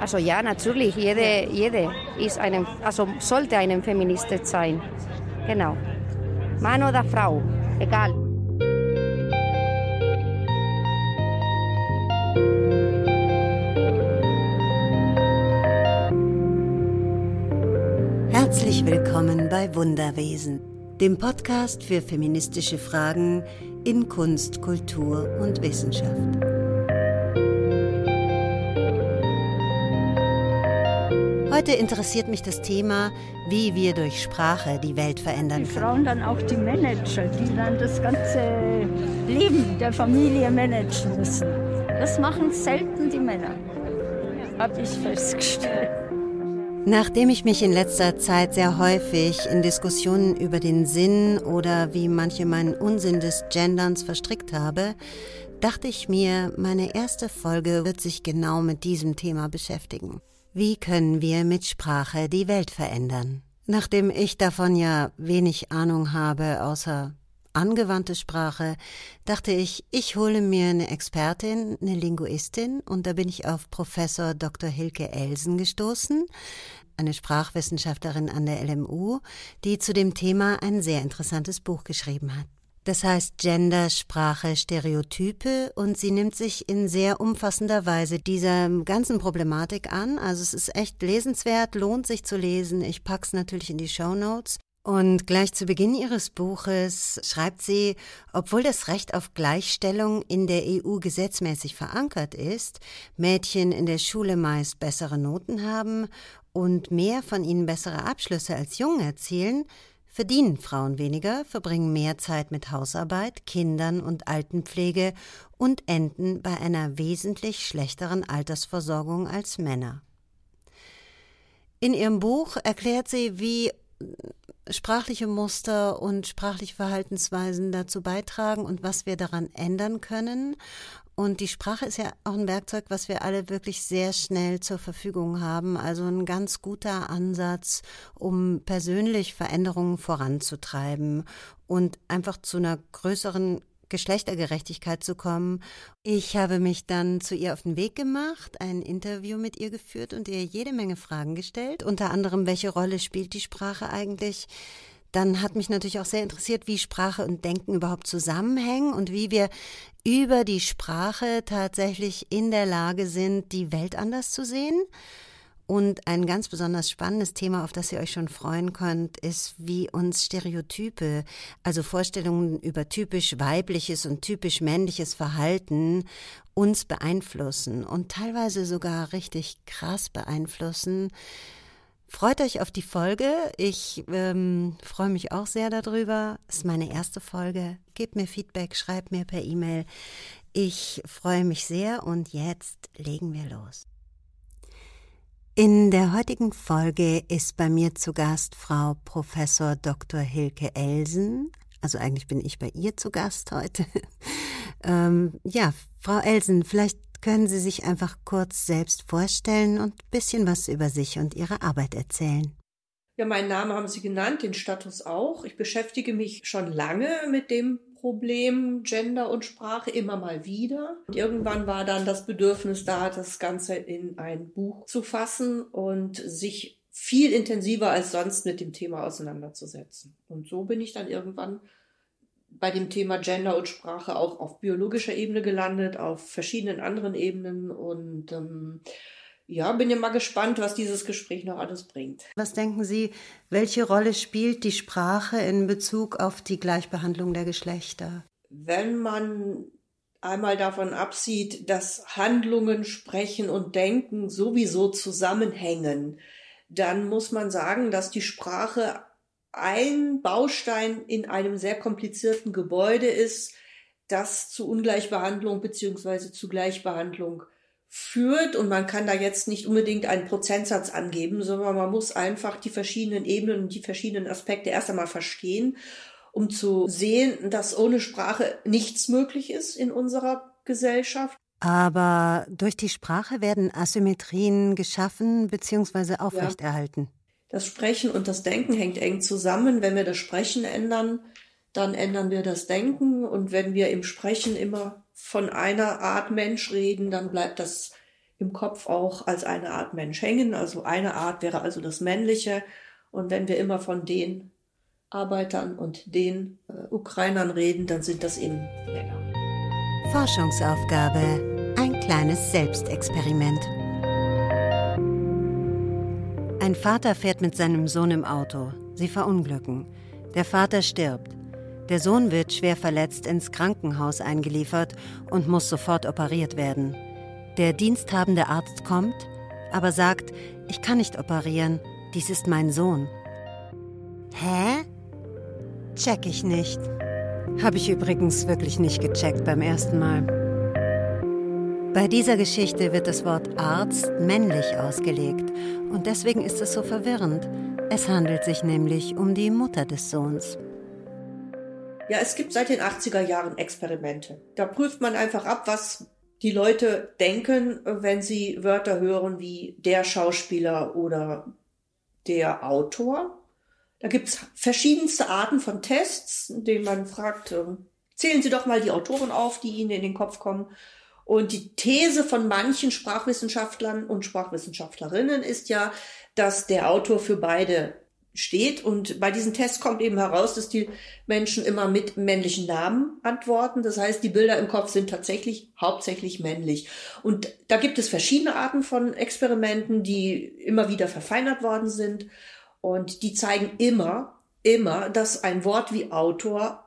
Also ja, natürlich, jede, jede ist eine, also sollte eine Feministin sein. Genau. Mann oder Frau, egal. Herzlich willkommen bei Wunderwesen, dem Podcast für feministische Fragen in Kunst, Kultur und Wissenschaft. Heute interessiert mich das Thema, wie wir durch Sprache die Welt verändern können. Die Frauen dann auch die Manager, die dann das ganze Leben der Familie managen müssen. Das machen selten die Männer, habe ich festgestellt. Nachdem ich mich in letzter Zeit sehr häufig in Diskussionen über den Sinn oder wie manche meinen Unsinn des Genderns verstrickt habe, dachte ich mir, meine erste Folge wird sich genau mit diesem Thema beschäftigen. Wie können wir mit Sprache die Welt verändern? Nachdem ich davon ja wenig Ahnung habe, außer angewandte Sprache, dachte ich, ich hole mir eine Expertin, eine Linguistin, und da bin ich auf Professor Dr. Hilke Elsen gestoßen, eine Sprachwissenschaftlerin an der LMU, die zu dem Thema ein sehr interessantes Buch geschrieben hat. Das heißt Gender, Sprache, Stereotype und sie nimmt sich in sehr umfassender Weise dieser ganzen Problematik an. Also es ist echt lesenswert, lohnt sich zu lesen. Ich pack's natürlich in die Show Notes. Und gleich zu Beginn ihres Buches schreibt sie, obwohl das Recht auf Gleichstellung in der EU gesetzmäßig verankert ist, Mädchen in der Schule meist bessere Noten haben und mehr von ihnen bessere Abschlüsse als Jungen erzielen, verdienen Frauen weniger, verbringen mehr Zeit mit Hausarbeit, Kindern und Altenpflege und enden bei einer wesentlich schlechteren Altersversorgung als Männer. In ihrem Buch erklärt sie, wie sprachliche Muster und sprachliche Verhaltensweisen dazu beitragen und was wir daran ändern können. Und die Sprache ist ja auch ein Werkzeug, was wir alle wirklich sehr schnell zur Verfügung haben. Also ein ganz guter Ansatz, um persönlich Veränderungen voranzutreiben und einfach zu einer größeren Geschlechtergerechtigkeit zu kommen. Ich habe mich dann zu ihr auf den Weg gemacht, ein Interview mit ihr geführt und ihr jede Menge Fragen gestellt, unter anderem, welche Rolle spielt die Sprache eigentlich? Dann hat mich natürlich auch sehr interessiert, wie Sprache und Denken überhaupt zusammenhängen und wie wir über die Sprache tatsächlich in der Lage sind, die Welt anders zu sehen. Und ein ganz besonders spannendes Thema, auf das ihr euch schon freuen könnt, ist, wie uns Stereotype, also Vorstellungen über typisch weibliches und typisch männliches Verhalten, uns beeinflussen und teilweise sogar richtig krass beeinflussen. Freut euch auf die Folge. Ich ähm, freue mich auch sehr darüber. Es ist meine erste Folge. Gebt mir Feedback, schreibt mir per E-Mail. Ich freue mich sehr und jetzt legen wir los. In der heutigen Folge ist bei mir zu Gast Frau Professor Dr. Hilke Elsen. Also eigentlich bin ich bei ihr zu Gast heute. ähm, ja, Frau Elsen, vielleicht können Sie sich einfach kurz selbst vorstellen und ein bisschen was über sich und Ihre Arbeit erzählen. Ja, meinen Namen haben Sie genannt, den Status auch. Ich beschäftige mich schon lange mit dem Problem Gender und Sprache immer mal wieder. Und irgendwann war dann das Bedürfnis da, das Ganze in ein Buch zu fassen und sich viel intensiver als sonst mit dem Thema auseinanderzusetzen. Und so bin ich dann irgendwann bei dem Thema Gender und Sprache auch auf biologischer Ebene gelandet, auf verschiedenen anderen Ebenen und ähm, ja, bin ja mal gespannt, was dieses Gespräch noch alles bringt. Was denken Sie, welche Rolle spielt die Sprache in Bezug auf die Gleichbehandlung der Geschlechter? Wenn man einmal davon absieht, dass Handlungen, Sprechen und Denken sowieso zusammenhängen, dann muss man sagen, dass die Sprache ein Baustein in einem sehr komplizierten Gebäude ist, das zu Ungleichbehandlung beziehungsweise zu Gleichbehandlung führt und man kann da jetzt nicht unbedingt einen Prozentsatz angeben, sondern man muss einfach die verschiedenen Ebenen und die verschiedenen Aspekte erst einmal verstehen, um zu sehen, dass ohne Sprache nichts möglich ist in unserer Gesellschaft. Aber durch die Sprache werden Asymmetrien geschaffen bzw. aufrechterhalten. Ja. Das Sprechen und das Denken hängt eng zusammen. Wenn wir das Sprechen ändern, dann ändern wir das Denken. Und wenn wir im Sprechen immer von einer Art Mensch reden, dann bleibt das im Kopf auch als eine Art Mensch hängen. Also eine Art wäre also das Männliche. Und wenn wir immer von den Arbeitern und den äh, Ukrainern reden, dann sind das eben Männer. Forschungsaufgabe. Ein kleines Selbstexperiment. Ein Vater fährt mit seinem Sohn im Auto. Sie verunglücken. Der Vater stirbt. Der Sohn wird schwer verletzt ins Krankenhaus eingeliefert und muss sofort operiert werden. Der diensthabende Arzt kommt, aber sagt, ich kann nicht operieren, dies ist mein Sohn. Hä? Check ich nicht. Habe ich übrigens wirklich nicht gecheckt beim ersten Mal. Bei dieser Geschichte wird das Wort Arzt männlich ausgelegt und deswegen ist es so verwirrend. Es handelt sich nämlich um die Mutter des Sohns. Ja, es gibt seit den 80er Jahren Experimente. Da prüft man einfach ab, was die Leute denken, wenn sie Wörter hören wie der Schauspieler oder der Autor. Da gibt's verschiedenste Arten von Tests, in denen man fragt, äh, zählen Sie doch mal die Autoren auf, die Ihnen in den Kopf kommen. Und die These von manchen Sprachwissenschaftlern und Sprachwissenschaftlerinnen ist ja, dass der Autor für beide steht. Und bei diesen Tests kommt eben heraus, dass die Menschen immer mit männlichen Namen antworten. Das heißt, die Bilder im Kopf sind tatsächlich hauptsächlich männlich. Und da gibt es verschiedene Arten von Experimenten, die immer wieder verfeinert worden sind. Und die zeigen immer, immer, dass ein Wort wie Autor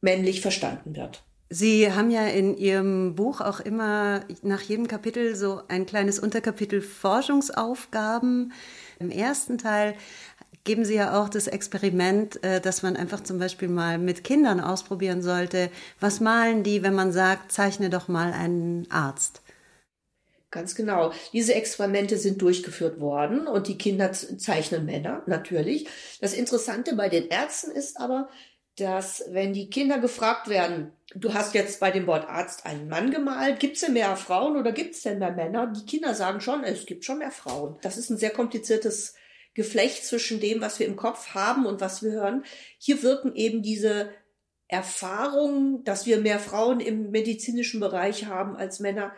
männlich verstanden wird. Sie haben ja in Ihrem Buch auch immer nach jedem Kapitel so ein kleines Unterkapitel Forschungsaufgaben. Im ersten Teil geben Sie ja auch das Experiment, äh, dass man einfach zum Beispiel mal mit Kindern ausprobieren sollte. Was malen die, wenn man sagt, zeichne doch mal einen Arzt? Ganz genau. Diese Experimente sind durchgeführt worden und die Kinder zeichnen Männer, natürlich. Das Interessante bei den Ärzten ist aber, dass wenn die Kinder gefragt werden, du hast jetzt bei dem Wort Arzt einen Mann gemalt, gibt es denn mehr Frauen oder gibt es denn mehr Männer? Die Kinder sagen schon, es gibt schon mehr Frauen. Das ist ein sehr kompliziertes Geflecht zwischen dem, was wir im Kopf haben und was wir hören. Hier wirken eben diese Erfahrungen, dass wir mehr Frauen im medizinischen Bereich haben als Männer,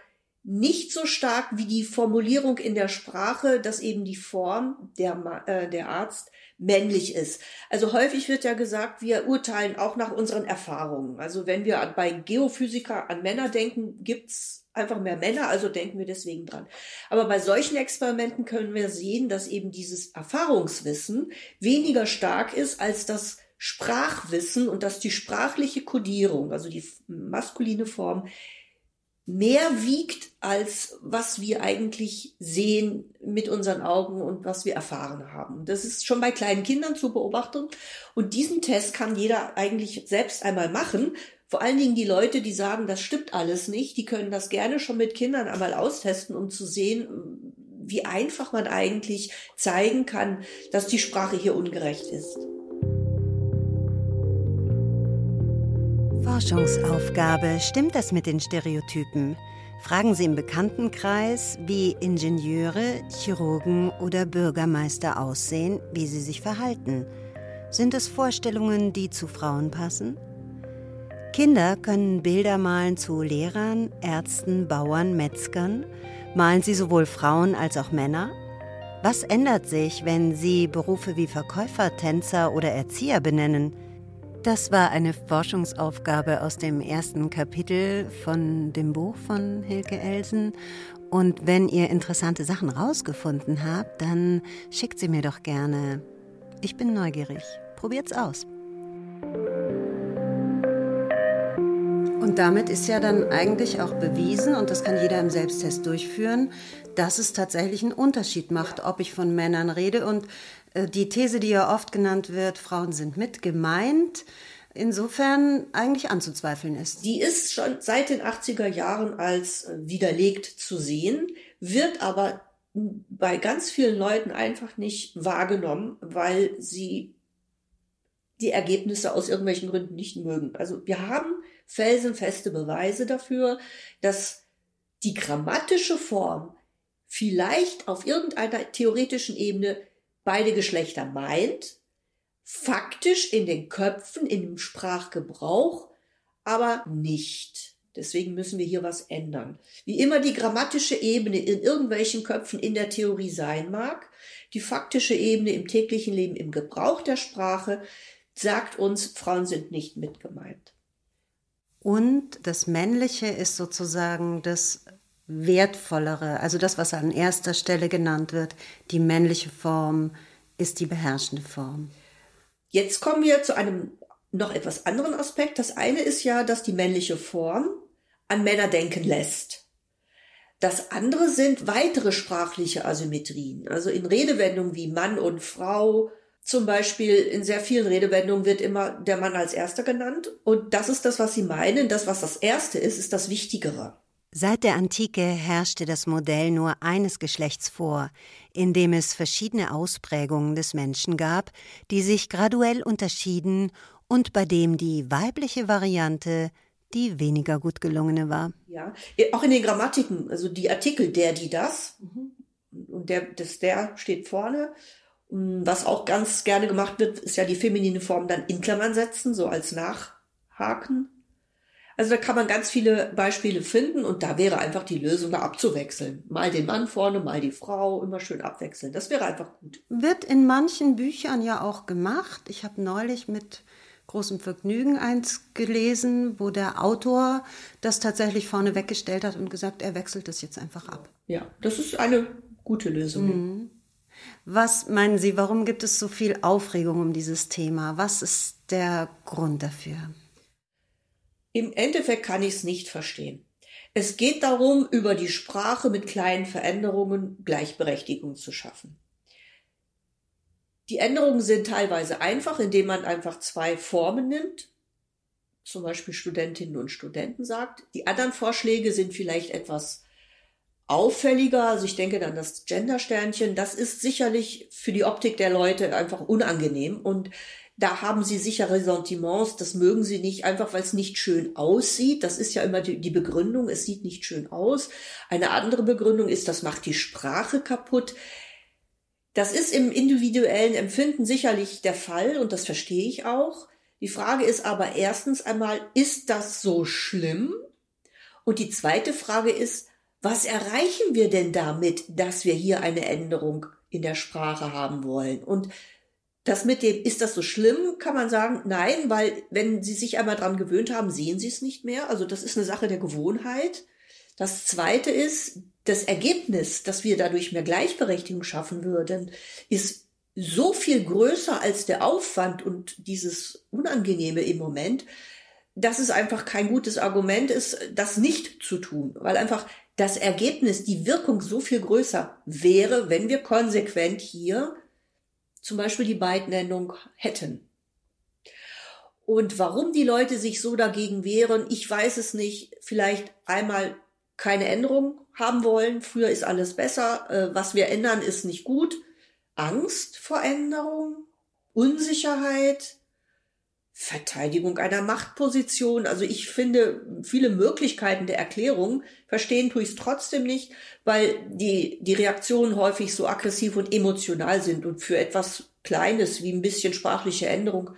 nicht so stark wie die Formulierung in der Sprache, dass eben die Form der, äh, der Arzt männlich ist. Also häufig wird ja gesagt, wir urteilen auch nach unseren Erfahrungen. Also wenn wir bei Geophysiker an Männer denken, gibt's einfach mehr Männer, also denken wir deswegen dran. Aber bei solchen Experimenten können wir sehen, dass eben dieses Erfahrungswissen weniger stark ist als das Sprachwissen und dass die sprachliche Kodierung, also die maskuline Form, mehr wiegt als was wir eigentlich sehen mit unseren Augen und was wir erfahren haben. Das ist schon bei kleinen Kindern zu beobachten. Und diesen Test kann jeder eigentlich selbst einmal machen. Vor allen Dingen die Leute, die sagen, das stimmt alles nicht, die können das gerne schon mit Kindern einmal austesten, um zu sehen, wie einfach man eigentlich zeigen kann, dass die Sprache hier ungerecht ist. Forschungsaufgabe. Stimmt das mit den Stereotypen? Fragen Sie im Bekanntenkreis, wie Ingenieure, Chirurgen oder Bürgermeister aussehen, wie sie sich verhalten. Sind es Vorstellungen, die zu Frauen passen? Kinder können Bilder malen zu Lehrern, Ärzten, Bauern, Metzgern. Malen sie sowohl Frauen als auch Männer? Was ändert sich, wenn sie Berufe wie Verkäufer, Tänzer oder Erzieher benennen? Das war eine Forschungsaufgabe aus dem ersten Kapitel von dem Buch von Hilke Elsen. Und wenn ihr interessante Sachen rausgefunden habt, dann schickt sie mir doch gerne. Ich bin neugierig. Probiert's aus. Und damit ist ja dann eigentlich auch bewiesen, und das kann jeder im Selbsttest durchführen, dass es tatsächlich einen Unterschied macht, ob ich von Männern rede. Und die These, die ja oft genannt wird, Frauen sind mit gemeint, insofern eigentlich anzuzweifeln ist. Die ist schon seit den 80er Jahren als äh, widerlegt zu sehen, wird aber bei ganz vielen Leuten einfach nicht wahrgenommen, weil sie die Ergebnisse aus irgendwelchen Gründen nicht mögen. Also wir haben felsenfeste Beweise dafür, dass die grammatische Form vielleicht auf irgendeiner theoretischen Ebene beide Geschlechter meint, faktisch in den Köpfen, in dem Sprachgebrauch, aber nicht. Deswegen müssen wir hier was ändern. Wie immer die grammatische Ebene in irgendwelchen Köpfen in der Theorie sein mag, die faktische Ebene im täglichen Leben, im Gebrauch der Sprache, sagt uns, Frauen sind nicht mit gemeint. Und das Männliche ist sozusagen das Wertvollere, also das, was an erster Stelle genannt wird. Die männliche Form ist die beherrschende Form. Jetzt kommen wir zu einem noch etwas anderen Aspekt. Das eine ist ja, dass die männliche Form an Männer denken lässt. Das andere sind weitere sprachliche Asymmetrien. Also in Redewendungen wie Mann und Frau, zum Beispiel in sehr vielen Redewendungen wird immer der Mann als Erster genannt. Und das ist das, was Sie meinen. Das, was das Erste ist, ist das Wichtigere. Seit der Antike herrschte das Modell nur eines Geschlechts vor, in dem es verschiedene Ausprägungen des Menschen gab, die sich graduell unterschieden und bei dem die weibliche Variante die weniger gut gelungene war. Ja, auch in den Grammatiken, also die Artikel der, die, das, und der, das der steht vorne. Was auch ganz gerne gemacht wird, ist ja die feminine Form dann in Klammern setzen, so als Nachhaken. Also da kann man ganz viele Beispiele finden und da wäre einfach die Lösung da abzuwechseln. Mal den Mann vorne, mal die Frau, immer schön abwechseln. Das wäre einfach gut. Wird in manchen Büchern ja auch gemacht. Ich habe neulich mit großem Vergnügen eins gelesen, wo der Autor das tatsächlich vorne weggestellt hat und gesagt, er wechselt das jetzt einfach ab. Ja, das ist eine gute Lösung. Mhm. Was meinen Sie, warum gibt es so viel Aufregung um dieses Thema? Was ist der Grund dafür? Im Endeffekt kann ich es nicht verstehen. Es geht darum, über die Sprache mit kleinen Veränderungen Gleichberechtigung zu schaffen. Die Änderungen sind teilweise einfach, indem man einfach zwei Formen nimmt, zum Beispiel Studentinnen und Studenten sagt. Die anderen Vorschläge sind vielleicht etwas auffälliger. Also ich denke dann das Gendersternchen, das ist sicherlich für die Optik der Leute einfach unangenehm und da haben sie sicher Ressentiments, das mögen sie nicht, einfach weil es nicht schön aussieht. Das ist ja immer die, die, Begründung, es sieht nicht schön aus. Eine andere Begründung ist, das macht die Sprache kaputt. Das ist im individuellen Empfinden sicherlich der Fall und das verstehe ich auch. Die Frage ist aber erstens einmal, ist das so schlimm? Und die zweite Frage ist, was erreichen wir denn damit, dass wir hier eine Änderung in der Sprache haben wollen? Und das mit dem, ist das so schlimm, kann man sagen, nein, weil wenn Sie sich einmal dran gewöhnt haben, sehen Sie es nicht mehr. Also das ist eine Sache der Gewohnheit. Das zweite ist, das Ergebnis, dass wir dadurch mehr Gleichberechtigung schaffen würden, ist so viel größer als der Aufwand und dieses Unangenehme im Moment, dass es einfach kein gutes Argument ist, das nicht zu tun, weil einfach das Ergebnis, die Wirkung so viel größer wäre, wenn wir konsequent hier zum Beispiel die Beidnennung hätten. Und warum die Leute sich so dagegen wehren, ich weiß es nicht. Vielleicht einmal keine Änderung haben wollen. Früher ist alles besser. Äh, was wir ändern, ist nicht gut. Angst vor Änderung, Unsicherheit, Verteidigung einer Machtposition. Also ich finde viele Möglichkeiten der Erklärung. Verstehen tue ich es trotzdem nicht, weil die, die Reaktionen häufig so aggressiv und emotional sind. Und für etwas Kleines wie ein bisschen sprachliche Änderung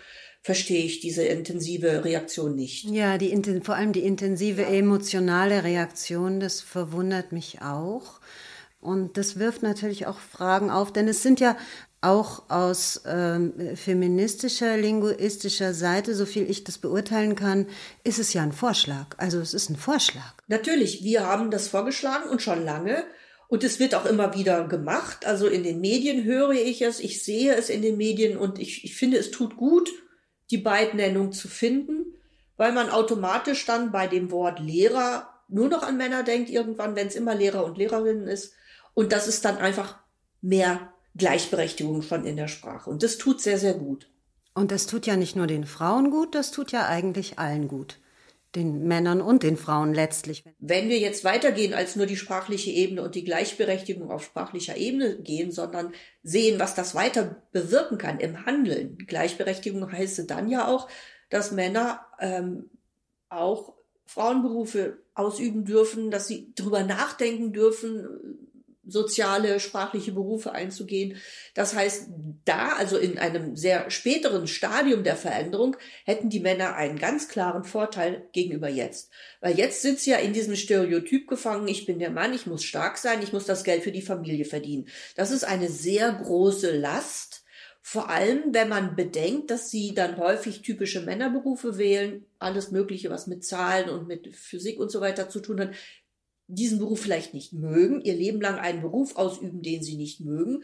verstehe ich diese intensive Reaktion nicht. Ja, die, vor allem die intensive emotionale Reaktion, das verwundert mich auch. Und das wirft natürlich auch Fragen auf, denn es sind ja auch aus ähm, feministischer, linguistischer Seite, so viel ich das beurteilen kann, ist es ja ein Vorschlag. Also es ist ein Vorschlag. Natürlich, wir haben das vorgeschlagen und schon lange. Und es wird auch immer wieder gemacht. Also in den Medien höre ich es, ich sehe es in den Medien und ich, ich finde, es tut gut, die Beidnennung zu finden, weil man automatisch dann bei dem Wort Lehrer nur noch an Männer denkt, irgendwann, wenn es immer Lehrer und Lehrerinnen ist. Und das ist dann einfach mehr Gleichberechtigung schon in der Sprache. Und das tut sehr, sehr gut. Und das tut ja nicht nur den Frauen gut, das tut ja eigentlich allen gut. Den Männern und den Frauen letztlich. Wenn wir jetzt weitergehen als nur die sprachliche Ebene und die Gleichberechtigung auf sprachlicher Ebene gehen, sondern sehen, was das weiter bewirken kann im Handeln. Gleichberechtigung heißt dann ja auch, dass Männer ähm, auch Frauenberufe ausüben dürfen, dass sie drüber nachdenken dürfen, soziale, sprachliche Berufe einzugehen. Das heißt, da, also in einem sehr späteren Stadium der Veränderung, hätten die Männer einen ganz klaren Vorteil gegenüber jetzt. Weil jetzt sind sie ja in diesem Stereotyp gefangen, ich bin der Mann, ich muss stark sein, ich muss das Geld für die Familie verdienen. Das ist eine sehr große Last. Vor allem, wenn man bedenkt, dass sie dann häufig typische Männerberufe wählen, alles Mögliche, was mit Zahlen und mit Physik und so weiter zu tun hat, diesen Beruf vielleicht nicht mögen, ihr Leben lang einen Beruf ausüben, den sie nicht mögen.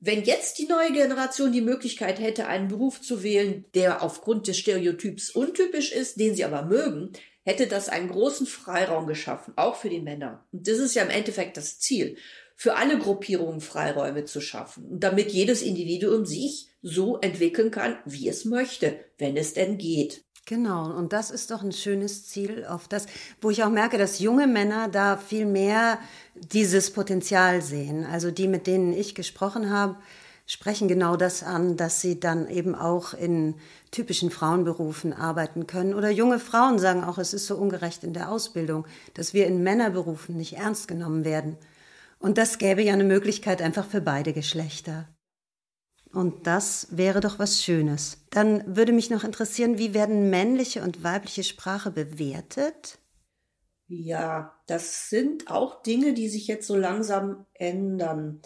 Wenn jetzt die neue Generation die Möglichkeit hätte, einen Beruf zu wählen, der aufgrund des Stereotyps untypisch ist, den sie aber mögen, hätte das einen großen Freiraum geschaffen, auch für die Männer. Und das ist ja im Endeffekt das Ziel, für alle Gruppierungen Freiräume zu schaffen, damit jedes Individuum sich so entwickeln kann, wie es möchte, wenn es denn geht. Genau, und das ist doch ein schönes Ziel, auf das, wo ich auch merke, dass junge Männer da viel mehr dieses Potenzial sehen. Also die, mit denen ich gesprochen habe, sprechen genau das an, dass sie dann eben auch in typischen Frauenberufen arbeiten können. Oder junge Frauen sagen auch, es ist so ungerecht in der Ausbildung, dass wir in Männerberufen nicht ernst genommen werden. Und das gäbe ja eine Möglichkeit einfach für beide Geschlechter. Und das wäre doch was Schönes. Dann würde mich noch interessieren, wie werden männliche und weibliche Sprache bewertet? Ja, das sind auch Dinge, die sich jetzt so langsam ändern.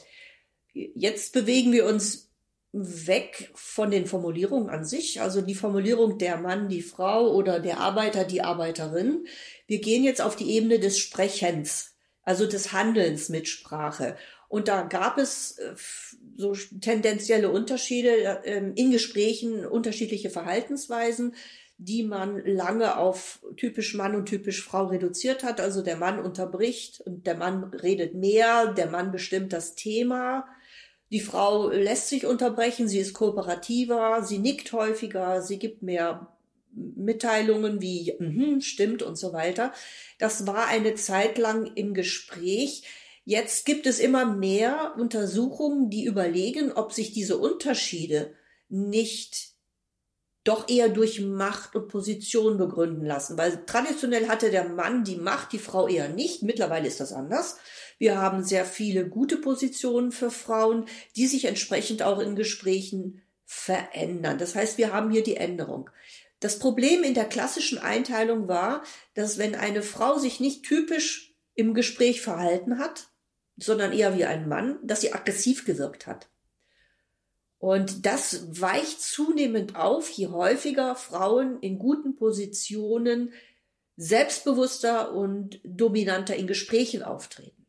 Jetzt bewegen wir uns weg von den Formulierungen an sich, also die Formulierung der Mann, die Frau oder der Arbeiter, die Arbeiterin. Wir gehen jetzt auf die Ebene des Sprechens, also des Handelns mit Sprache. Und da gab es äh, so tendenzielle Unterschiede ähm, in Gesprächen, unterschiedliche Verhaltensweisen, die man lange auf typisch Mann und typisch Frau reduziert hat. Also der Mann unterbricht und der Mann redet mehr, der Mann bestimmt das Thema. Die Frau lässt sich unterbrechen, sie ist kooperativer, sie nickt häufiger, sie gibt mehr Mitteilungen wie mm stimmt und so weiter. Das war eine Zeit lang im Gespräch Jetzt gibt es immer mehr Untersuchungen, die überlegen, ob sich diese Unterschiede nicht doch eher durch Macht und Position begründen lassen. Weil traditionell hatte der Mann die Macht, die Frau eher nicht. Mittlerweile ist das anders. Wir haben sehr viele gute Positionen für Frauen, die sich entsprechend auch in Gesprächen verändern. Das heißt, wir haben hier die Änderung. Das Problem in der klassischen Einteilung war, dass wenn eine Frau sich nicht typisch im Gespräch verhalten hat, sondern eher wie ein Mann, dass sie aggressiv gewirkt hat. Und das weicht zunehmend auf, je häufiger Frauen in guten Positionen selbstbewusster und dominanter in Gesprächen auftreten.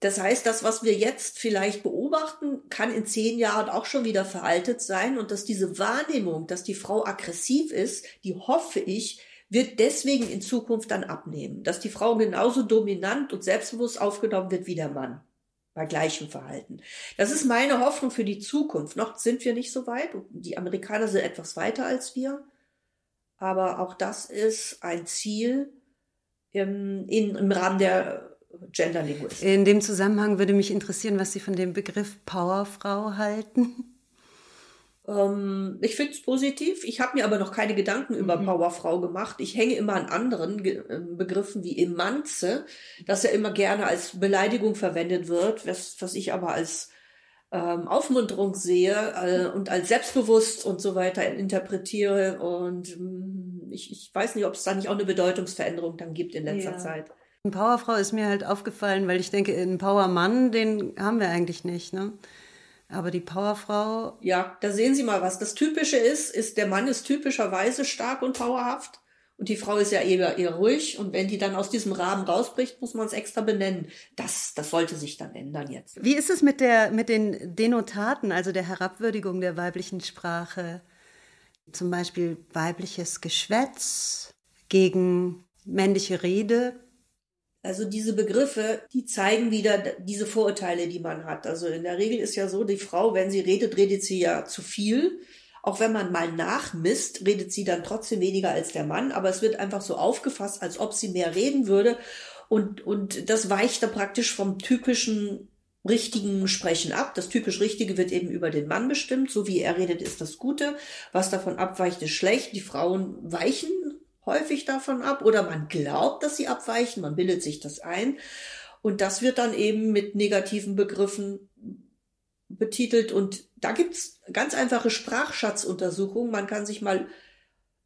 Das heißt, das, was wir jetzt vielleicht beobachten, kann in zehn Jahren auch schon wieder veraltet sein und dass diese Wahrnehmung, dass die Frau aggressiv ist, die hoffe ich, wird deswegen in Zukunft dann abnehmen, dass die Frau genauso dominant und selbstbewusst aufgenommen wird wie der Mann bei gleichem Verhalten. Das ist meine Hoffnung für die Zukunft. Noch sind wir nicht so weit. Die Amerikaner sind etwas weiter als wir. Aber auch das ist ein Ziel im, in, im Rahmen der Genderlinguistik. In dem Zusammenhang würde mich interessieren, was Sie von dem Begriff Powerfrau halten. Ähm, ich finde es positiv. Ich habe mir aber noch keine Gedanken mhm. über Powerfrau gemacht. Ich hänge immer an anderen Ge äh, Begriffen wie Emanze, das ja immer gerne als Beleidigung verwendet wird, was, was ich aber als ähm, Aufmunterung sehe äh, und als selbstbewusst und so weiter interpretiere. Und ähm, ich, ich weiß nicht, ob es da nicht auch eine Bedeutungsveränderung dann gibt in letzter ja. Zeit. Powerfrau ist mir halt aufgefallen, weil ich denke, ein Powermann, den haben wir eigentlich nicht. Ne? Aber die Powerfrau. Ja, da sehen Sie mal, was das Typische ist, ist, der Mann ist typischerweise stark und powerhaft. Und die Frau ist ja eher, eher ruhig. Und wenn die dann aus diesem Rahmen rausbricht, muss man es extra benennen. Das, das sollte sich dann ändern jetzt. Wie ist es mit der, mit den Denotaten, also der Herabwürdigung der weiblichen Sprache? Zum Beispiel weibliches Geschwätz gegen männliche Rede. Also diese Begriffe, die zeigen wieder diese Vorurteile, die man hat. Also in der Regel ist ja so, die Frau, wenn sie redet, redet sie ja zu viel. Auch wenn man mal nachmisst, redet sie dann trotzdem weniger als der Mann. Aber es wird einfach so aufgefasst, als ob sie mehr reden würde. Und, und das weicht dann praktisch vom typischen richtigen Sprechen ab. Das typisch Richtige wird eben über den Mann bestimmt. So wie er redet, ist das Gute. Was davon abweicht, ist schlecht. Die Frauen weichen häufig davon ab oder man glaubt, dass sie abweichen, man bildet sich das ein. Und das wird dann eben mit negativen Begriffen betitelt. Und da gibt's ganz einfache Sprachschatzuntersuchungen. Man kann sich mal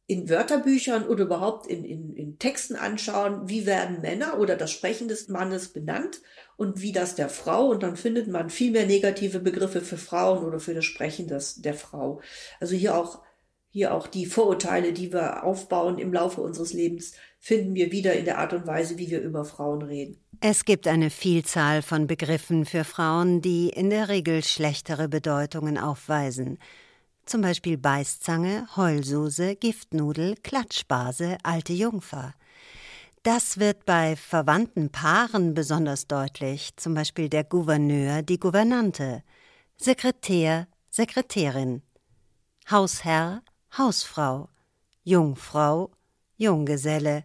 in Wörterbüchern oder überhaupt in, in, in Texten anschauen, wie werden Männer oder das Sprechen des Mannes benannt und wie das der Frau. Und dann findet man viel mehr negative Begriffe für Frauen oder für das Sprechen des, der Frau. Also hier auch, hier auch die Vorurteile, die wir aufbauen im Laufe unseres Lebens, finden wir wieder in der Art und Weise, wie wir über Frauen reden. Es gibt eine Vielzahl von Begriffen für Frauen, die in der Regel schlechtere Bedeutungen aufweisen zum Beispiel Beißzange, Heulsuse, Giftnudel, Klatschbase, alte Jungfer. Das wird bei verwandten Paaren besonders deutlich, zum Beispiel der Gouverneur, die Gouvernante, Sekretär, Sekretärin, Hausherr, Hausfrau, Jungfrau, Junggeselle.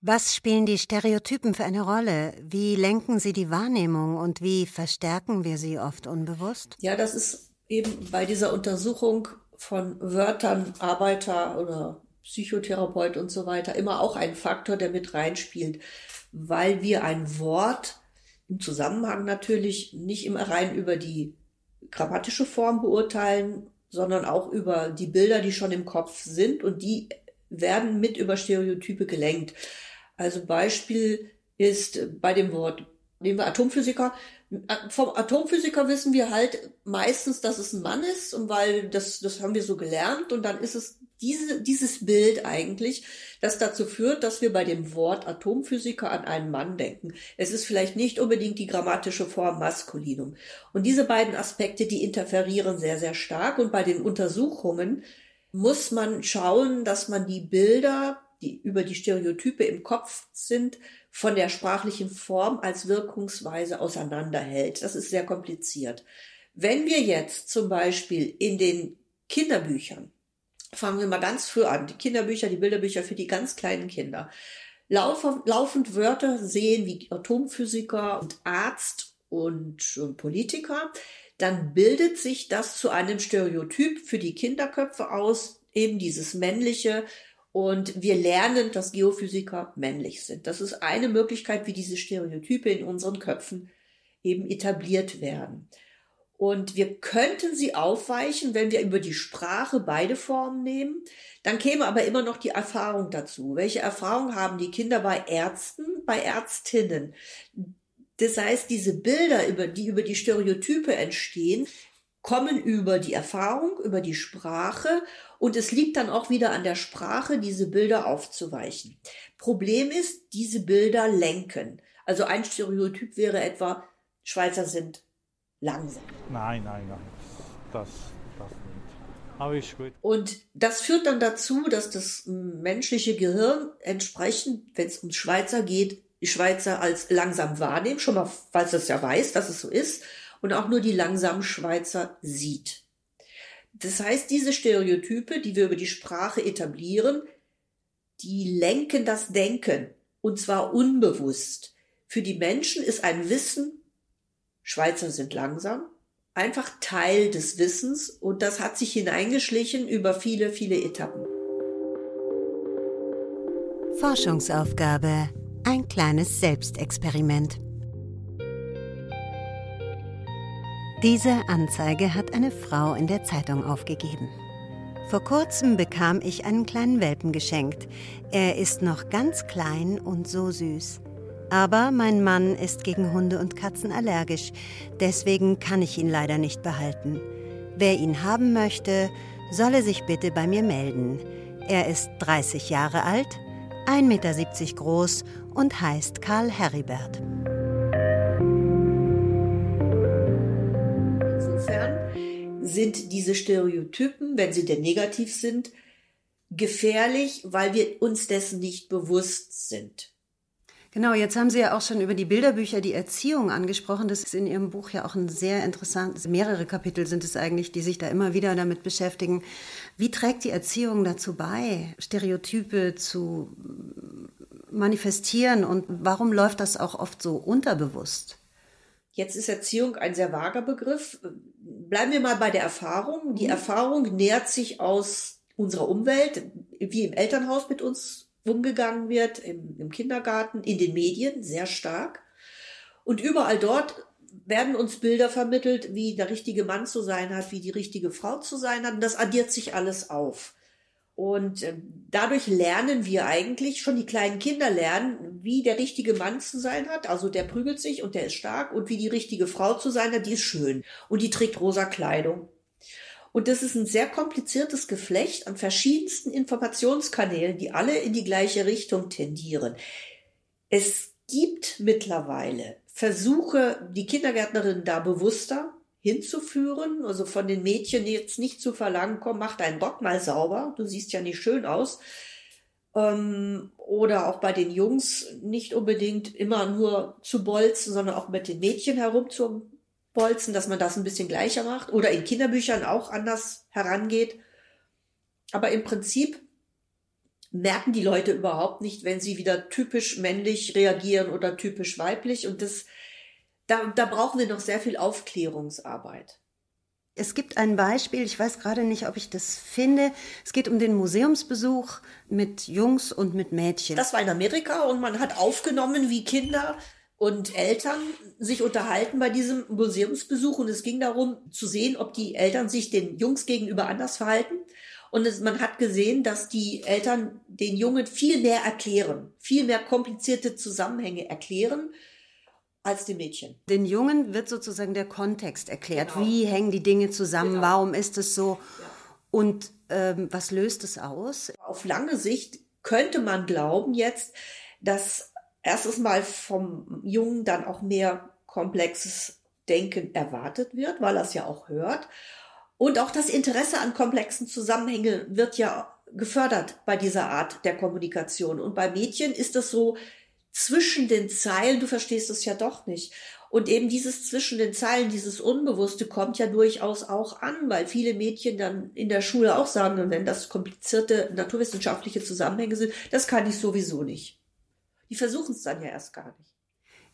Was spielen die Stereotypen für eine Rolle? Wie lenken sie die Wahrnehmung und wie verstärken wir sie oft unbewusst? Ja, das ist eben bei dieser Untersuchung von Wörtern Arbeiter oder Psychotherapeut und so weiter immer auch ein Faktor, der mit reinspielt, weil wir ein Wort im Zusammenhang natürlich nicht immer rein über die grammatische Form beurteilen, sondern auch über die Bilder, die schon im Kopf sind und die werden mit über Stereotype gelenkt. Also Beispiel ist bei dem Wort, nehmen wir Atomphysiker, vom Atomphysiker wissen wir halt meistens, dass es ein Mann ist und weil das, das haben wir so gelernt und dann ist es diese, dieses Bild eigentlich, das dazu führt, dass wir bei dem Wort Atomphysiker an einen Mann denken. Es ist vielleicht nicht unbedingt die grammatische Form Maskulinum. Und diese beiden Aspekte, die interferieren sehr, sehr stark und bei den Untersuchungen muss man schauen, dass man die Bilder, die über die Stereotype im Kopf sind, von der sprachlichen Form als Wirkungsweise auseinanderhält. Das ist sehr kompliziert. Wenn wir jetzt zum Beispiel in den Kinderbüchern, fangen wir mal ganz früh an, die Kinderbücher, die Bilderbücher für die ganz kleinen Kinder, laufend, laufend Wörter sehen wie Atomphysiker und Arzt und Politiker, dann bildet sich das zu einem Stereotyp für die Kinderköpfe aus, eben dieses männliche, und wir lernen, dass Geophysiker männlich sind. Das ist eine Möglichkeit, wie diese Stereotype in unseren Köpfen eben etabliert werden. Und wir könnten sie aufweichen, wenn wir über die Sprache beide Formen nehmen. Dann käme aber immer noch die Erfahrung dazu. Welche Erfahrung haben die Kinder bei Ärzten, bei Ärztinnen? Das heißt, diese Bilder, über die über die Stereotype entstehen, kommen über die Erfahrung, über die Sprache und es liegt dann auch wieder an der Sprache, diese Bilder aufzuweichen. Problem ist, diese Bilder lenken. Also ein Stereotyp wäre etwa, Schweizer sind langsam. Nein, nein, nein. Das, das nicht. Aber ist gut. Und das führt dann dazu, dass das menschliche Gehirn entsprechend, wenn es um Schweizer geht, die Schweizer als langsam wahrnehmen, schon mal, falls es ja weiß, dass es so ist, und auch nur die langsamen Schweizer sieht. Das heißt, diese Stereotype, die wir über die Sprache etablieren, die lenken das Denken und zwar unbewusst. Für die Menschen ist ein Wissen, Schweizer sind langsam, einfach Teil des Wissens und das hat sich hineingeschlichen über viele, viele Etappen. Forschungsaufgabe. Ein kleines Selbstexperiment. Diese Anzeige hat eine Frau in der Zeitung aufgegeben. Vor kurzem bekam ich einen kleinen Welpen geschenkt. Er ist noch ganz klein und so süß. Aber mein Mann ist gegen Hunde und Katzen allergisch, deswegen kann ich ihn leider nicht behalten. Wer ihn haben möchte, solle sich bitte bei mir melden. Er ist 30 Jahre alt, 1,70 Meter groß und heißt Karl Heribert. sind diese Stereotypen, wenn sie denn negativ sind, gefährlich, weil wir uns dessen nicht bewusst sind. Genau, jetzt haben Sie ja auch schon über die Bilderbücher die Erziehung angesprochen. Das ist in Ihrem Buch ja auch ein sehr interessantes, mehrere Kapitel sind es eigentlich, die sich da immer wieder damit beschäftigen. Wie trägt die Erziehung dazu bei, Stereotype zu manifestieren und warum läuft das auch oft so unterbewusst? Jetzt ist Erziehung ein sehr vager Begriff. Bleiben wir mal bei der Erfahrung. Die mhm. Erfahrung nährt sich aus unserer Umwelt, wie im Elternhaus mit uns umgegangen wird, im, im Kindergarten, in den Medien sehr stark. Und überall dort werden uns Bilder vermittelt, wie der richtige Mann zu sein hat, wie die richtige Frau zu sein hat. Und das addiert sich alles auf. Und äh, dadurch lernen wir eigentlich, schon die kleinen Kinder lernen, wie der richtige Mann zu sein hat. Also der prügelt sich und der ist stark. Und wie die richtige Frau zu sein hat, die ist schön. Und die trägt rosa Kleidung. Und das ist ein sehr kompliziertes Geflecht an verschiedensten Informationskanälen, die alle in die gleiche Richtung tendieren. Es gibt mittlerweile Versuche, die Kindergärtnerinnen da bewusster hinzuführen, also von den Mädchen jetzt nicht zu verlangen, komm, mach deinen Rock mal sauber, du siehst ja nicht schön aus. Ähm, oder auch bei den Jungs nicht unbedingt immer nur zu bolzen, sondern auch mit den Mädchen herumzubolzen, dass man das ein bisschen gleicher macht oder in Kinderbüchern auch anders herangeht. Aber im Prinzip merken die Leute überhaupt nicht, wenn sie wieder typisch männlich reagieren oder typisch weiblich und das da, da brauchen wir noch sehr viel Aufklärungsarbeit. Es gibt ein Beispiel, ich weiß gerade nicht, ob ich das finde. Es geht um den Museumsbesuch mit Jungs und mit Mädchen. Das war in Amerika und man hat aufgenommen, wie Kinder und Eltern sich unterhalten bei diesem Museumsbesuch und es ging darum zu sehen, ob die Eltern sich den Jungs gegenüber anders verhalten. Und es, man hat gesehen, dass die Eltern den Jungen viel mehr erklären, viel mehr komplizierte Zusammenhänge erklären als dem Mädchen. Den Jungen wird sozusagen der Kontext erklärt. Genau. Wie hängen die Dinge zusammen? Genau. Warum ist es so? Ja. Und ähm, was löst es aus? Auf lange Sicht könnte man glauben jetzt, dass erstes Mal vom Jungen dann auch mehr komplexes Denken erwartet wird, weil er es ja auch hört. Und auch das Interesse an komplexen Zusammenhängen wird ja gefördert bei dieser Art der Kommunikation. Und bei Mädchen ist es so, zwischen den Zeilen, du verstehst es ja doch nicht. Und eben dieses zwischen den Zeilen, dieses Unbewusste kommt ja durchaus auch an, weil viele Mädchen dann in der Schule auch sagen, wenn das komplizierte naturwissenschaftliche Zusammenhänge sind, das kann ich sowieso nicht. Die versuchen es dann ja erst gar nicht.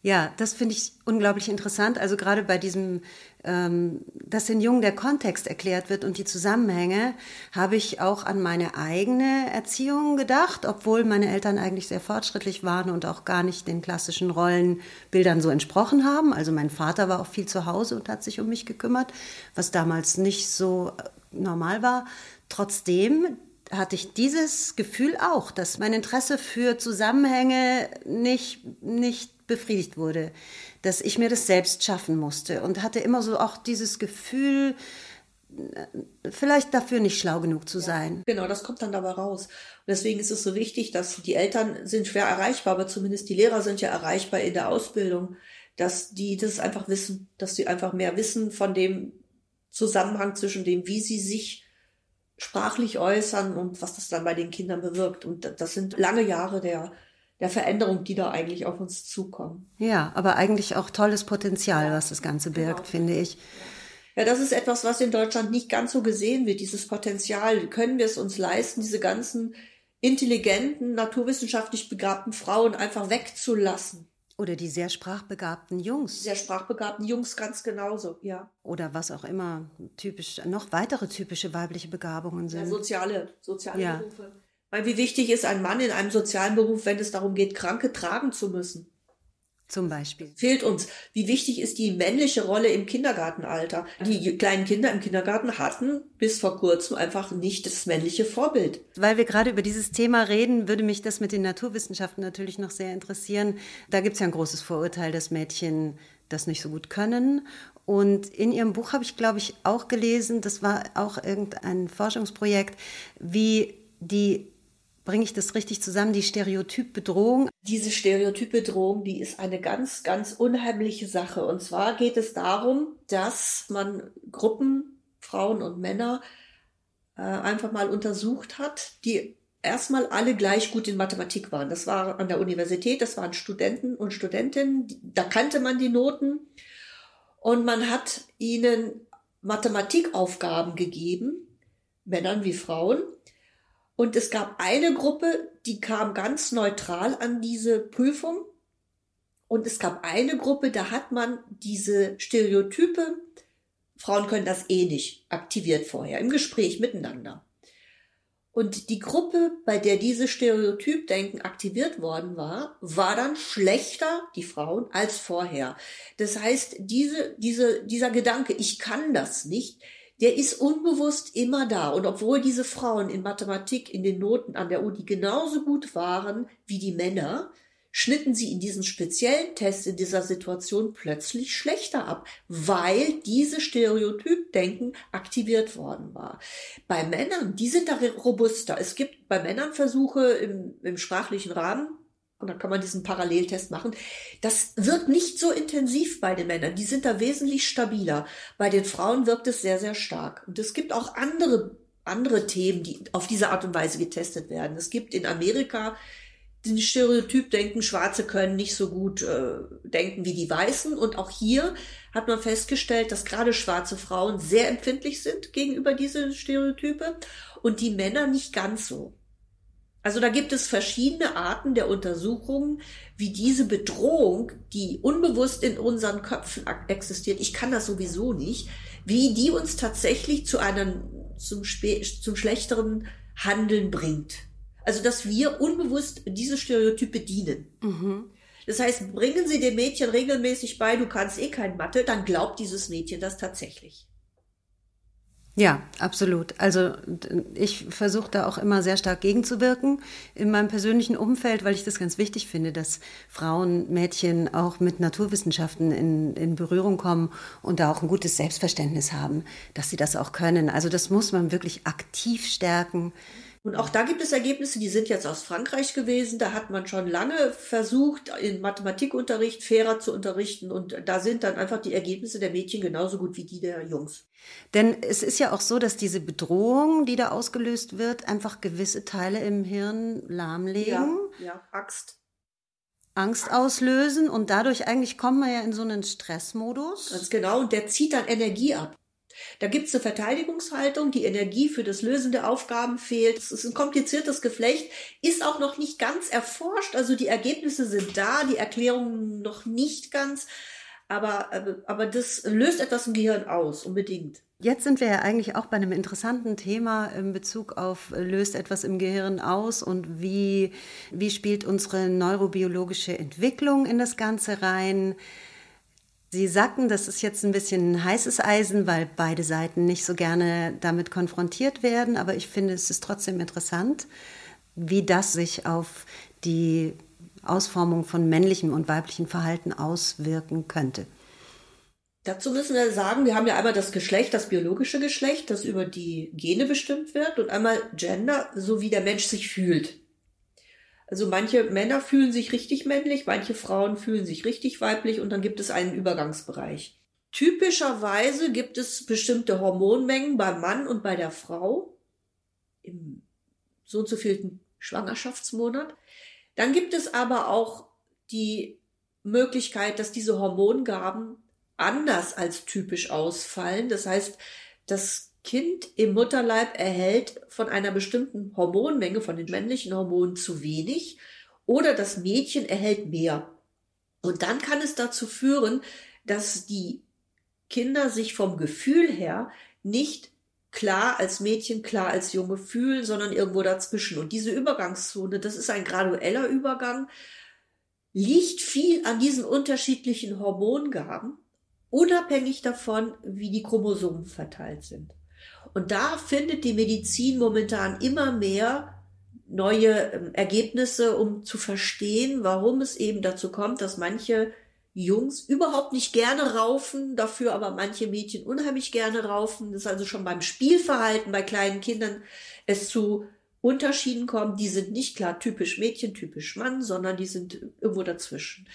Ja, das finde ich unglaublich interessant. Also gerade bei diesem, ähm, dass den Jungen der Kontext erklärt wird und die Zusammenhänge, habe ich auch an meine eigene Erziehung gedacht, obwohl meine Eltern eigentlich sehr fortschrittlich waren und auch gar nicht den klassischen Rollenbildern so entsprochen haben. Also mein Vater war auch viel zu Hause und hat sich um mich gekümmert, was damals nicht so äh, normal war. Trotzdem hatte ich dieses Gefühl auch, dass mein Interesse für Zusammenhänge nicht, nicht befriedigt wurde, dass ich mir das selbst schaffen musste und hatte immer so auch dieses Gefühl, vielleicht dafür nicht schlau genug zu sein. Ja, genau, das kommt dann dabei raus. Und deswegen ist es so wichtig, dass die Eltern sind schwer erreichbar, aber zumindest die Lehrer sind ja erreichbar in der Ausbildung, dass die das einfach wissen, dass sie einfach mehr wissen von dem Zusammenhang zwischen dem, wie sie sich sprachlich äußern und was das dann bei den Kindern bewirkt. Und das sind lange Jahre der der Veränderung, die da eigentlich auf uns zukommen. Ja, aber eigentlich auch tolles Potenzial, was das Ganze birgt, genau. finde ich. Ja, das ist etwas, was in Deutschland nicht ganz so gesehen wird, dieses Potenzial. Können wir es uns leisten, diese ganzen intelligenten, naturwissenschaftlich begabten Frauen einfach wegzulassen? Oder die sehr sprachbegabten Jungs. Sehr sprachbegabten Jungs ganz genauso, ja. Oder was auch immer typisch, noch weitere typische weibliche Begabungen sind. Ja, soziale, soziale ja. Berufe. Weil wie wichtig ist ein Mann in einem sozialen Beruf, wenn es darum geht, Kranke tragen zu müssen? Zum Beispiel. Fehlt uns. Wie wichtig ist die männliche Rolle im Kindergartenalter? Die kleinen Kinder im Kindergarten hatten bis vor kurzem einfach nicht das männliche Vorbild. Weil wir gerade über dieses Thema reden, würde mich das mit den Naturwissenschaften natürlich noch sehr interessieren. Da gibt es ja ein großes Vorurteil, dass Mädchen das nicht so gut können. Und in Ihrem Buch habe ich, glaube ich, auch gelesen, das war auch irgendein Forschungsprojekt, wie die bringe ich das richtig zusammen, die Stereotypbedrohung? Diese Stereotypbedrohung, die ist eine ganz, ganz unheimliche Sache. Und zwar geht es darum, dass man Gruppen, Frauen und Männer, äh, einfach mal untersucht hat, die erstmal alle gleich gut in Mathematik waren. Das war an der Universität, das waren Studenten und Studentinnen, da kannte man die Noten. Und man hat ihnen Mathematikaufgaben gegeben, Männern wie Frauen. Und es gab eine Gruppe, die kam ganz neutral an diese Prüfung. Und es gab eine Gruppe, da hat man diese Stereotype, Frauen können das eh nicht, aktiviert vorher, im Gespräch miteinander. Und die Gruppe, bei der dieses Stereotypdenken aktiviert worden war, war dann schlechter, die Frauen, als vorher. Das heißt, diese, diese, dieser Gedanke, ich kann das nicht, der ist unbewusst immer da. Und obwohl diese Frauen in Mathematik in den Noten an der Uni genauso gut waren wie die Männer, schnitten sie in diesem speziellen Test in dieser Situation plötzlich schlechter ab, weil diese Stereotypdenken aktiviert worden war. Bei Männern, die sind da robuster. Es gibt bei Männern Versuche im, im sprachlichen Rahmen, und dann kann man diesen Paralleltest machen. Das wird nicht so intensiv bei den Männern. Die sind da wesentlich stabiler. Bei den Frauen wirkt es sehr, sehr stark. Und es gibt auch andere, andere Themen, die auf diese Art und Weise getestet werden. Es gibt in Amerika den Stereotyp denken, Schwarze können nicht so gut äh, denken wie die Weißen. Und auch hier hat man festgestellt, dass gerade schwarze Frauen sehr empfindlich sind gegenüber diese Stereotype und die Männer nicht ganz so. Also da gibt es verschiedene Arten der Untersuchungen, wie diese Bedrohung, die unbewusst in unseren Köpfen existiert, ich kann das sowieso nicht, wie die uns tatsächlich zu einem, zum, zum schlechteren Handeln bringt. Also, dass wir unbewusst diese Stereotype dienen. Mhm. Das heißt, bringen Sie dem Mädchen regelmäßig bei, du kannst eh kein Mathe, dann glaubt dieses Mädchen das tatsächlich. Ja, absolut. Also ich versuche da auch immer sehr stark gegenzuwirken in meinem persönlichen Umfeld, weil ich das ganz wichtig finde, dass Frauen, Mädchen auch mit Naturwissenschaften in, in Berührung kommen und da auch ein gutes Selbstverständnis haben, dass sie das auch können. Also das muss man wirklich aktiv stärken. Und auch da gibt es Ergebnisse, die sind jetzt aus Frankreich gewesen. Da hat man schon lange versucht, in Mathematikunterricht fairer zu unterrichten. Und da sind dann einfach die Ergebnisse der Mädchen genauso gut wie die der Jungs. Denn es ist ja auch so, dass diese Bedrohung, die da ausgelöst wird, einfach gewisse Teile im Hirn lahmlegen. Ja, ja Axt. Angst auslösen und dadurch eigentlich kommen wir ja in so einen Stressmodus. Ganz genau, und der zieht dann Energie ab. Da gibt es eine Verteidigungshaltung, die Energie für das Lösen der Aufgaben fehlt. Es ist ein kompliziertes Geflecht, ist auch noch nicht ganz erforscht. Also die Ergebnisse sind da, die Erklärungen noch nicht ganz. Aber, aber das löst etwas im Gehirn aus, unbedingt. Jetzt sind wir ja eigentlich auch bei einem interessanten Thema in Bezug auf äh, löst etwas im Gehirn aus und wie, wie spielt unsere neurobiologische Entwicklung in das Ganze rein. Sie sagten, das ist jetzt ein bisschen ein heißes Eisen, weil beide Seiten nicht so gerne damit konfrontiert werden, aber ich finde, es ist trotzdem interessant, wie das sich auf die Ausformung von männlichem und weiblichem Verhalten auswirken könnte. Dazu müssen wir sagen, wir haben ja einmal das Geschlecht, das biologische Geschlecht, das über die Gene bestimmt wird, und einmal Gender, so wie der Mensch sich fühlt. Also manche Männer fühlen sich richtig männlich, manche Frauen fühlen sich richtig weiblich und dann gibt es einen Übergangsbereich. Typischerweise gibt es bestimmte Hormonmengen beim Mann und bei der Frau im so und so vielten Schwangerschaftsmonat. Dann gibt es aber auch die Möglichkeit, dass diese Hormongaben anders als typisch ausfallen. Das heißt, das Kind im Mutterleib erhält von einer bestimmten Hormonmenge, von den männlichen Hormonen zu wenig oder das Mädchen erhält mehr. Und dann kann es dazu führen, dass die Kinder sich vom Gefühl her nicht klar als Mädchen, klar als Junge fühlen, sondern irgendwo dazwischen. Und diese Übergangszone, das ist ein gradueller Übergang, liegt viel an diesen unterschiedlichen Hormongaben, unabhängig davon, wie die Chromosomen verteilt sind. Und da findet die Medizin momentan immer mehr neue ähm, Ergebnisse, um zu verstehen, warum es eben dazu kommt, dass manche Jungs überhaupt nicht gerne raufen, dafür aber manche Mädchen unheimlich gerne raufen. Das ist also schon beim Spielverhalten bei kleinen Kindern es zu Unterschieden kommt. Die sind nicht klar typisch Mädchen, typisch Mann, sondern die sind irgendwo dazwischen.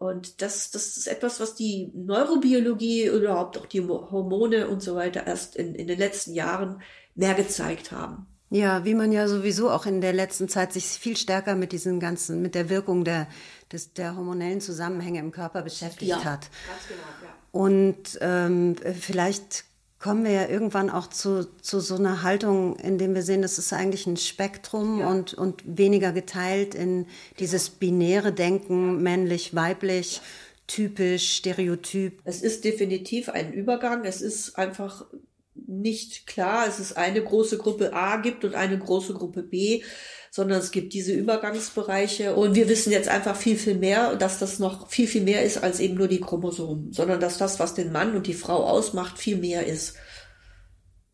Und das, das ist etwas, was die Neurobiologie, überhaupt auch die Hormone und so weiter erst in, in den letzten Jahren mehr gezeigt haben. Ja, wie man ja sowieso auch in der letzten Zeit sich viel stärker mit diesen ganzen, mit der Wirkung der, des, der hormonellen Zusammenhänge im Körper beschäftigt ja, hat. Ganz genau, ja. Und ähm, vielleicht kommen wir ja irgendwann auch zu, zu so einer Haltung, in dem wir sehen, das ist eigentlich ein Spektrum ja. und, und weniger geteilt in dieses binäre Denken, männlich, weiblich, typisch, stereotyp. Es ist definitiv ein Übergang. Es ist einfach nicht klar, es ist eine große Gruppe A gibt und eine große Gruppe B, sondern es gibt diese Übergangsbereiche. Und wir wissen jetzt einfach viel, viel mehr, dass das noch viel, viel mehr ist als eben nur die Chromosomen, sondern dass das, was den Mann und die Frau ausmacht, viel mehr ist.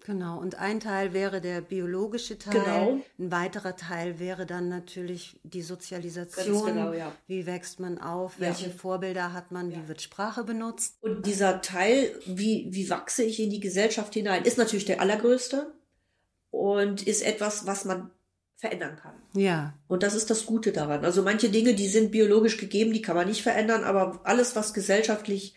Genau, und ein Teil wäre der biologische Teil. Genau. Ein weiterer Teil wäre dann natürlich die Sozialisation. Genau, ja. Wie wächst man auf? Ja. Welche Vorbilder hat man? Wie wird Sprache benutzt? Und dieser Teil, wie, wie wachse ich in die Gesellschaft hinein, ist natürlich der allergrößte und ist etwas, was man verändern kann. Ja. Und das ist das Gute daran. Also manche Dinge, die sind biologisch gegeben, die kann man nicht verändern, aber alles, was gesellschaftlich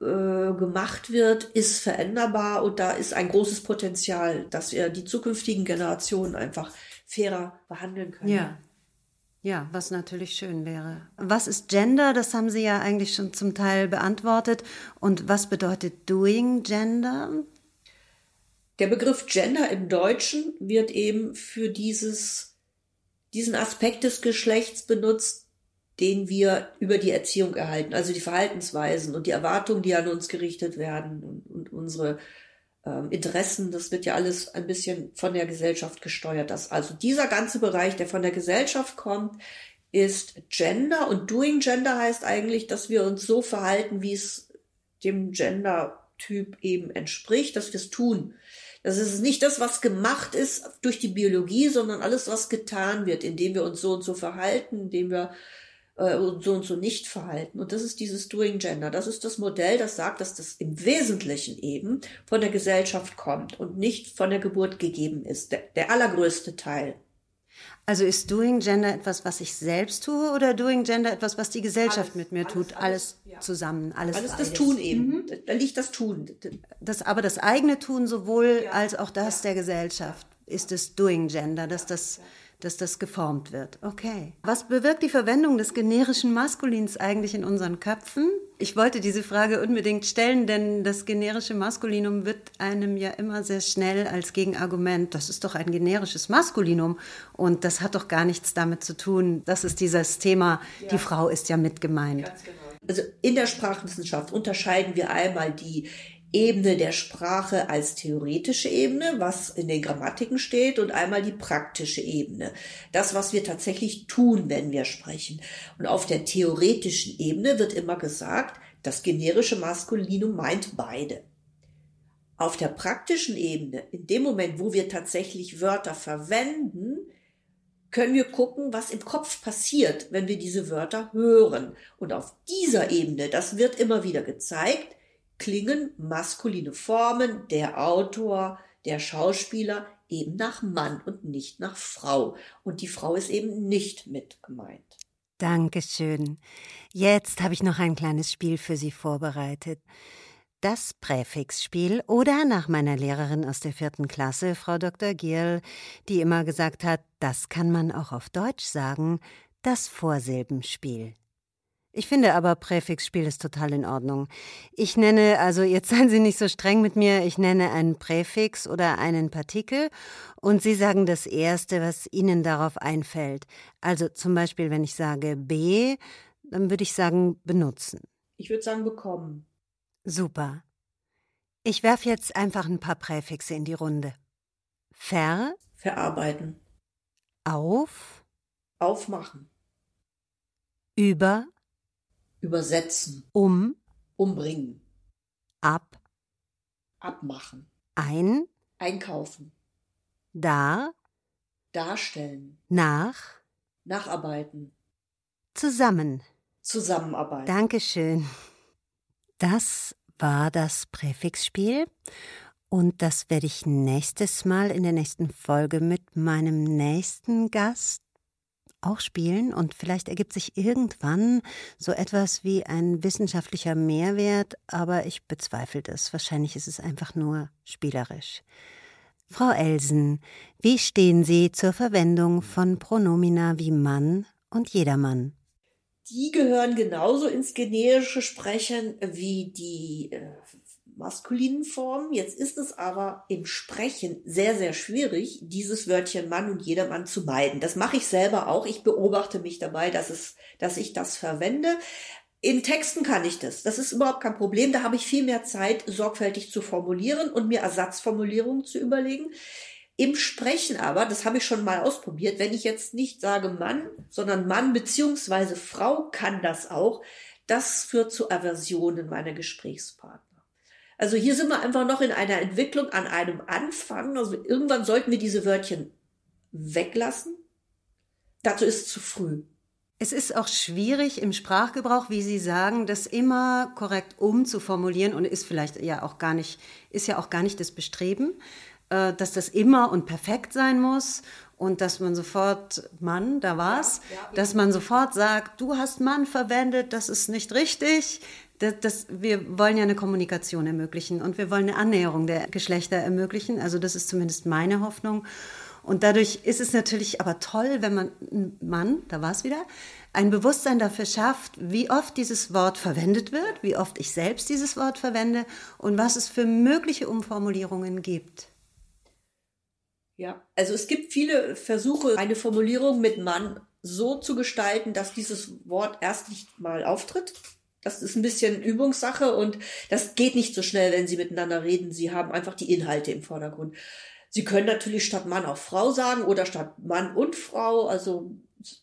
äh, gemacht wird, ist veränderbar und da ist ein großes Potenzial, dass wir die zukünftigen Generationen einfach fairer behandeln können. Ja. Ja, was natürlich schön wäre. Was ist Gender? Das haben Sie ja eigentlich schon zum Teil beantwortet. Und was bedeutet Doing Gender? Der Begriff Gender im Deutschen wird eben für dieses, diesen Aspekt des Geschlechts benutzt, den wir über die Erziehung erhalten, also die Verhaltensweisen und die Erwartungen, die an uns gerichtet werden und, und unsere ähm, Interessen, das wird ja alles ein bisschen von der Gesellschaft gesteuert. Das, also dieser ganze Bereich, der von der Gesellschaft kommt, ist Gender und Doing Gender heißt eigentlich, dass wir uns so verhalten, wie es dem Gender-Typ eben entspricht, dass wir es tun. Das ist nicht das, was gemacht ist durch die Biologie, sondern alles, was getan wird, indem wir uns so und so verhalten, indem wir äh, so und so nicht verhalten. Und das ist dieses Doing Gender. Das ist das Modell, das sagt, dass das im Wesentlichen eben von der Gesellschaft kommt und nicht von der Geburt gegeben ist. Der, der allergrößte Teil. Also ist Doing Gender etwas, was ich selbst tue oder Doing Gender etwas, was die Gesellschaft Alles, mit mir alles, tut? Alles, alles, ja. zusammen, alles. Alles das. Tun eben. Da liegt das Tun. Das, aber das eigene Tun sowohl als auch das der Gesellschaft ist das Doing Gender, dass das, dass das geformt wird. Okay. Was bewirkt die Verwendung des generischen Maskulins eigentlich in unseren Köpfen? Ich wollte diese Frage unbedingt stellen, denn das generische Maskulinum wird einem ja immer sehr schnell als Gegenargument, das ist doch ein generisches Maskulinum und das hat doch gar nichts damit zu tun. Das ist dieses Thema, die Frau ist ja mit gemeint. Also in der Sprachwissenschaft unterscheiden wir einmal die Ebene der Sprache als theoretische Ebene, was in den Grammatiken steht, und einmal die praktische Ebene. Das, was wir tatsächlich tun, wenn wir sprechen. Und auf der theoretischen Ebene wird immer gesagt, das generische Maskulinum meint beide. Auf der praktischen Ebene, in dem Moment, wo wir tatsächlich Wörter verwenden, können wir gucken, was im Kopf passiert, wenn wir diese Wörter hören. Und auf dieser Ebene, das wird immer wieder gezeigt, klingen maskuline Formen, der Autor, der Schauspieler eben nach Mann und nicht nach Frau. Und die Frau ist eben nicht mit gemeint. Dankeschön. Jetzt habe ich noch ein kleines Spiel für Sie vorbereitet. Das Präfixspiel oder nach meiner Lehrerin aus der vierten Klasse, Frau Dr. Gierl, die immer gesagt hat, das kann man auch auf Deutsch sagen, das Vorsilbenspiel. Ich finde aber Präfixspiel ist total in Ordnung. Ich nenne, also jetzt seien Sie nicht so streng mit mir, ich nenne einen Präfix oder einen Partikel und Sie sagen das Erste, was Ihnen darauf einfällt. Also zum Beispiel, wenn ich sage B, dann würde ich sagen benutzen. Ich würde sagen bekommen. Super. Ich werfe jetzt einfach ein paar Präfixe in die Runde. Ver, Verarbeiten. auf, Aufmachen. über, Übersetzen. um, Umbringen. ab, Abmachen. ein, Einkaufen. da, Darstellen. nach, Nacharbeiten. zusammen. Zusammenarbeiten. Dankeschön. Das war das Präfixspiel und das werde ich nächstes Mal in der nächsten Folge mit meinem nächsten Gast auch spielen und vielleicht ergibt sich irgendwann so etwas wie ein wissenschaftlicher Mehrwert, aber ich bezweifle das. Wahrscheinlich ist es einfach nur spielerisch. Frau Elsen, wie stehen Sie zur Verwendung von Pronomina wie Mann und Jedermann? Die gehören genauso ins generische Sprechen wie die äh, maskulinen Formen. Jetzt ist es aber im Sprechen sehr, sehr schwierig, dieses Wörtchen Mann und Jedermann zu meiden. Das mache ich selber auch. Ich beobachte mich dabei, dass, es, dass ich das verwende. In Texten kann ich das. Das ist überhaupt kein Problem. Da habe ich viel mehr Zeit, sorgfältig zu formulieren und mir Ersatzformulierungen zu überlegen. Im Sprechen aber, das habe ich schon mal ausprobiert, wenn ich jetzt nicht sage Mann, sondern Mann beziehungsweise Frau kann das auch, das führt zu Aversionen meiner Gesprächspartner. Also hier sind wir einfach noch in einer Entwicklung an einem Anfang. Also irgendwann sollten wir diese Wörtchen weglassen. Dazu ist es zu früh. Es ist auch schwierig im Sprachgebrauch, wie Sie sagen, das immer korrekt umzuformulieren und ist vielleicht ja auch gar nicht, ist ja auch gar nicht das Bestreben, äh, dass das immer und perfekt sein muss und dass man sofort Mann, da war's, ja, ja, dass man sofort sagt, du hast Mann verwendet, das ist nicht richtig. Das, das, wir wollen ja eine Kommunikation ermöglichen und wir wollen eine Annäherung der Geschlechter ermöglichen. Also das ist zumindest meine Hoffnung. Und dadurch ist es natürlich aber toll, wenn man ein Mann, da war es wieder, ein Bewusstsein dafür schafft, wie oft dieses Wort verwendet wird, wie oft ich selbst dieses Wort verwende und was es für mögliche Umformulierungen gibt. Ja, also es gibt viele Versuche, eine Formulierung mit Mann so zu gestalten, dass dieses Wort erst nicht mal auftritt. Das ist ein bisschen Übungssache und das geht nicht so schnell, wenn Sie miteinander reden. Sie haben einfach die Inhalte im Vordergrund. Sie können natürlich statt Mann auch Frau sagen oder statt Mann und Frau. Also,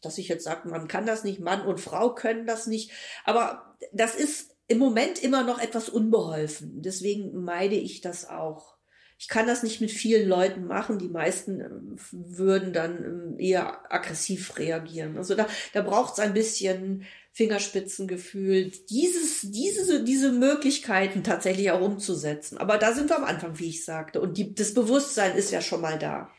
dass ich jetzt sage, man kann das nicht, Mann und Frau können das nicht. Aber das ist im Moment immer noch etwas unbeholfen. Deswegen meide ich das auch. Ich kann das nicht mit vielen Leuten machen. Die meisten ähm, würden dann ähm, eher aggressiv reagieren. Also da, da braucht es ein bisschen Fingerspitzengefühl, dieses, diese, diese Möglichkeiten tatsächlich auch umzusetzen. Aber da sind wir am Anfang, wie ich sagte. Und die, das Bewusstsein ist ja schon mal da.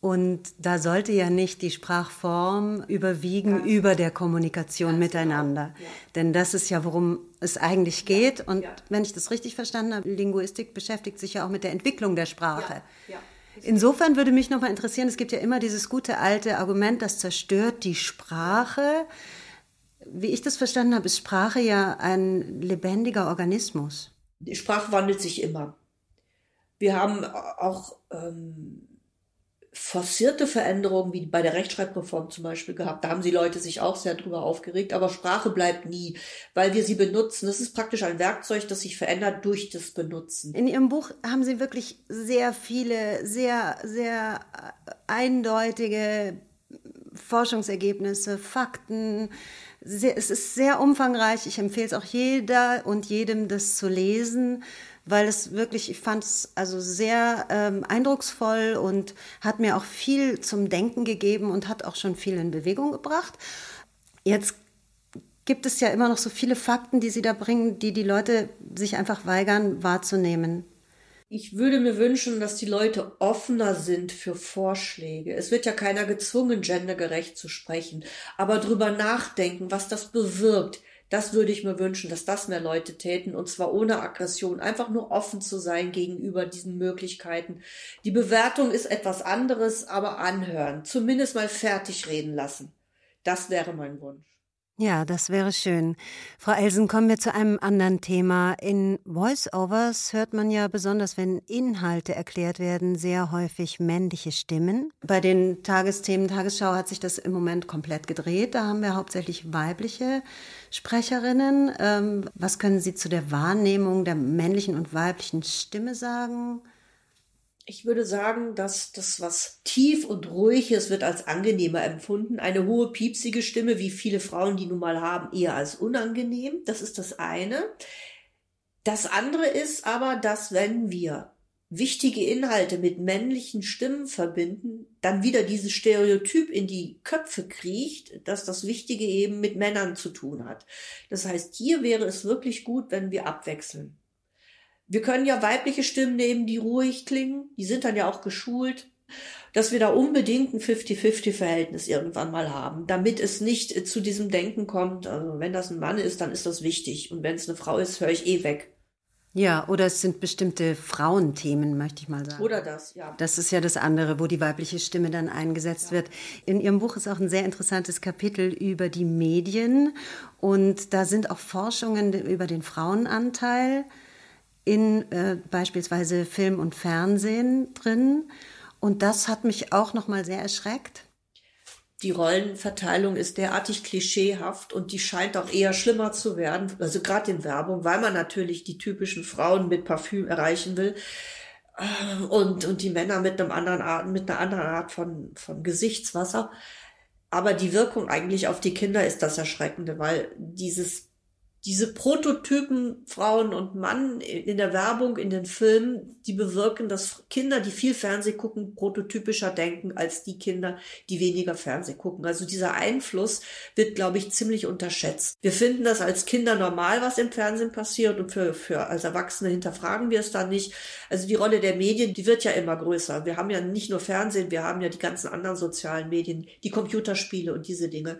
Und da sollte ja nicht die Sprachform überwiegen Ganz über der Kommunikation Ganz miteinander. Genau. Ja. Denn das ist ja, worum es eigentlich geht. Und ja. wenn ich das richtig verstanden habe, Linguistik beschäftigt sich ja auch mit der Entwicklung der Sprache. Ja. Insofern würde mich noch mal interessieren, es gibt ja immer dieses gute alte Argument, das zerstört die Sprache wie ich das verstanden habe, ist Sprache ja ein lebendiger Organismus. Die Sprache wandelt sich immer. Wir haben auch ähm, forcierte Veränderungen, wie bei der Rechtschreibreform zum Beispiel gehabt. Da haben die Leute sich auch sehr drüber aufgeregt. Aber Sprache bleibt nie, weil wir sie benutzen. Das ist praktisch ein Werkzeug, das sich verändert durch das Benutzen. In Ihrem Buch haben Sie wirklich sehr viele, sehr, sehr eindeutige Forschungsergebnisse, Fakten, sehr, es ist sehr umfangreich. Ich empfehle es auch jeder und jedem, das zu lesen, weil es wirklich, ich fand es also sehr ähm, eindrucksvoll und hat mir auch viel zum Denken gegeben und hat auch schon viel in Bewegung gebracht. Jetzt gibt es ja immer noch so viele Fakten, die Sie da bringen, die die Leute sich einfach weigern wahrzunehmen. Ich würde mir wünschen, dass die Leute offener sind für Vorschläge. Es wird ja keiner gezwungen, gendergerecht zu sprechen, aber drüber nachdenken, was das bewirkt. Das würde ich mir wünschen, dass das mehr Leute täten und zwar ohne Aggression, einfach nur offen zu sein gegenüber diesen Möglichkeiten. Die Bewertung ist etwas anderes, aber anhören, zumindest mal fertig reden lassen. Das wäre mein Wunsch. Ja, das wäre schön. Frau Elsen, kommen wir zu einem anderen Thema. In Voice-Overs hört man ja besonders, wenn Inhalte erklärt werden, sehr häufig männliche Stimmen. Bei den Tagesthemen Tagesschau hat sich das im Moment komplett gedreht. Da haben wir hauptsächlich weibliche Sprecherinnen. Ähm, was können Sie zu der Wahrnehmung der männlichen und weiblichen Stimme sagen? Ich würde sagen, dass das, was tief und ruhig ist, wird als angenehmer empfunden. Eine hohe, piepsige Stimme, wie viele Frauen die nun mal haben, eher als unangenehm. Das ist das eine. Das andere ist aber, dass wenn wir wichtige Inhalte mit männlichen Stimmen verbinden, dann wieder dieses Stereotyp in die Köpfe kriecht, dass das Wichtige eben mit Männern zu tun hat. Das heißt, hier wäre es wirklich gut, wenn wir abwechseln. Wir können ja weibliche Stimmen nehmen, die ruhig klingen. Die sind dann ja auch geschult, dass wir da unbedingt ein 50-50-Verhältnis irgendwann mal haben, damit es nicht zu diesem Denken kommt, also wenn das ein Mann ist, dann ist das wichtig. Und wenn es eine Frau ist, höre ich eh weg. Ja, oder es sind bestimmte Frauenthemen, möchte ich mal sagen. Oder das, ja. Das ist ja das andere, wo die weibliche Stimme dann eingesetzt ja. wird. In Ihrem Buch ist auch ein sehr interessantes Kapitel über die Medien und da sind auch Forschungen über den Frauenanteil in äh, beispielsweise Film und Fernsehen drin. Und das hat mich auch noch mal sehr erschreckt. die Rollenverteilung ist derartig klischeehaft und die scheint auch eher schlimmer zu werden, also gerade in Werbung, weil man natürlich die typischen Frauen mit Parfüm erreichen will äh, und, und die Männer mit einem anderen Art, mit einer anderen Art von, von Gesichtswasser. Aber die Wirkung eigentlich auf die Kinder ist das Erschreckende, weil dieses diese Prototypen Frauen und Mann in der Werbung, in den Filmen, die bewirken, dass Kinder, die viel Fernseh gucken, prototypischer denken als die Kinder, die weniger Fernseh gucken. Also dieser Einfluss wird, glaube ich, ziemlich unterschätzt. Wir finden das als Kinder normal, was im Fernsehen passiert und für, für als Erwachsene hinterfragen wir es dann nicht. Also die Rolle der Medien, die wird ja immer größer. Wir haben ja nicht nur Fernsehen, wir haben ja die ganzen anderen sozialen Medien, die Computerspiele und diese Dinge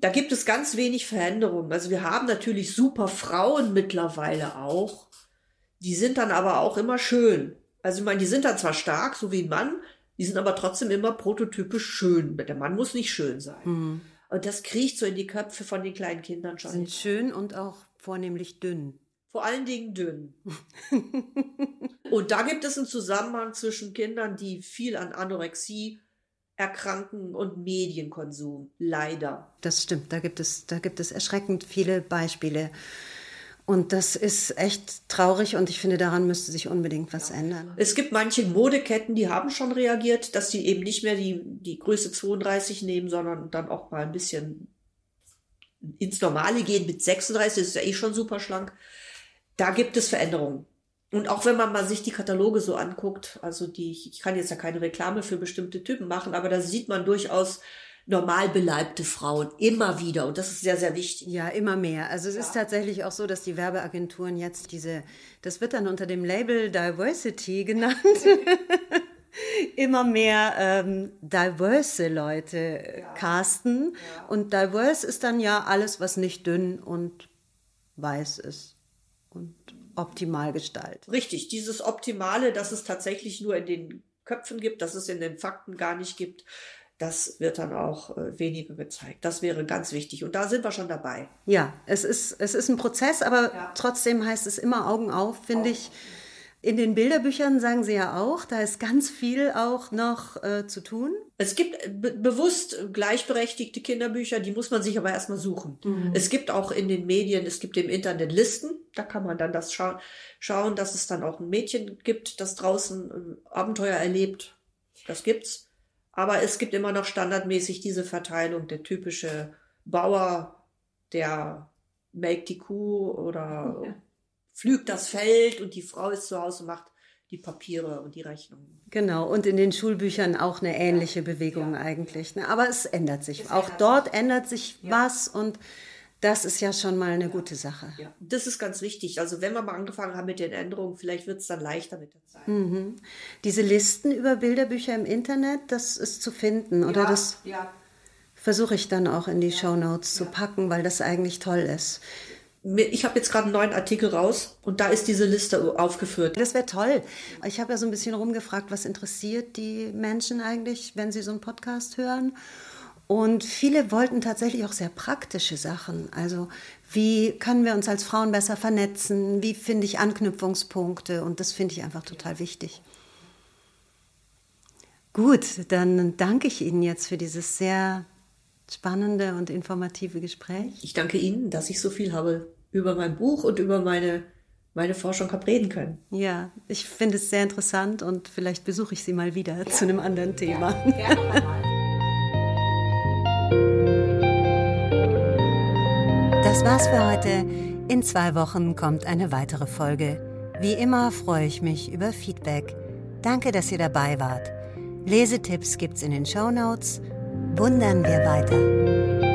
da gibt es ganz wenig Veränderungen. Also wir haben natürlich super Frauen mittlerweile auch. Die sind dann aber auch immer schön. Also ich meine, die sind dann zwar stark, so wie ein Mann, die sind aber trotzdem immer prototypisch schön. Der Mann muss nicht schön sein. Mhm. Und das kriecht so in die Köpfe von den kleinen Kindern schon. Sind schön und auch vornehmlich dünn. Vor allen Dingen dünn. und da gibt es einen Zusammenhang zwischen Kindern, die viel an Anorexie Erkranken und Medienkonsum. Leider. Das stimmt. Da gibt es, da gibt es erschreckend viele Beispiele. Und das ist echt traurig und ich finde, daran müsste sich unbedingt was ändern. Es gibt manche Modeketten, die haben schon reagiert, dass sie eben nicht mehr die, die Größe 32 nehmen, sondern dann auch mal ein bisschen ins Normale gehen mit 36, das ist ja eh schon super schlank. Da gibt es Veränderungen. Und auch wenn man mal sich die Kataloge so anguckt, also die, ich kann jetzt ja keine Reklame für bestimmte Typen machen, aber da sieht man durchaus normal beleibte Frauen immer wieder. Und das ist sehr, sehr wichtig. Ja, immer mehr. Also es ja. ist tatsächlich auch so, dass die Werbeagenturen jetzt diese, das wird dann unter dem Label Diversity genannt. immer mehr ähm, diverse Leute ja. casten. Ja. Und diverse ist dann ja alles, was nicht dünn und weiß ist. Optimal gestaltet. Richtig, dieses Optimale, das es tatsächlich nur in den Köpfen gibt, dass es in den Fakten gar nicht gibt, das wird dann auch äh, weniger gezeigt. Das wäre ganz wichtig. Und da sind wir schon dabei. Ja, es ist, es ist ein Prozess, aber ja. trotzdem heißt es immer Augen auf, finde ich. In den Bilderbüchern sagen Sie ja auch, da ist ganz viel auch noch äh, zu tun. Es gibt be bewusst gleichberechtigte Kinderbücher, die muss man sich aber erstmal suchen. Mhm. Es gibt auch in den Medien, es gibt im Internet Listen, da kann man dann das scha schauen, dass es dann auch ein Mädchen gibt, das draußen äh, Abenteuer erlebt. Das gibt's. Aber es gibt immer noch standardmäßig diese Verteilung, der typische Bauer, der melkt die Kuh oder ja pflügt das Feld und die Frau ist zu Hause und macht die Papiere und die Rechnungen. Genau, und in den Schulbüchern auch eine ähnliche ja. Bewegung ja. eigentlich. Ne? Aber es ändert sich. Es auch ändert dort sich. ändert sich ja. was und das ist ja schon mal eine gute Sache. Das ist ganz wichtig. Also wenn wir mal angefangen haben mit den Änderungen, vielleicht wird es dann leichter mit der Zeit. Mhm. Diese Listen über Bilderbücher im Internet, das ist zu finden, oder? Das versuche ich dann auch in die. Show Notes zu packen, weil das eigentlich toll ist ich habe jetzt gerade einen neuen Artikel raus und da ist diese Liste aufgeführt. Das wäre toll. Ich habe ja so ein bisschen rumgefragt, was interessiert die Menschen eigentlich, wenn sie so einen Podcast hören. Und viele wollten tatsächlich auch sehr praktische Sachen. Also wie können wir uns als Frauen besser vernetzen? Wie finde ich Anknüpfungspunkte? Und das finde ich einfach total wichtig. Gut, dann danke ich Ihnen jetzt für dieses sehr spannende und informative Gespräch. Ich danke Ihnen, dass ich so viel habe über mein Buch und über meine, meine Forschung habe reden können. Ja, ich finde es sehr interessant und vielleicht besuche ich Sie mal wieder ja. zu einem anderen Thema. Ja, Das war's für heute. In zwei Wochen kommt eine weitere Folge. Wie immer freue ich mich über Feedback. Danke, dass ihr dabei wart. Lesetipps gibt's in den Show Notes. Wundern wir weiter.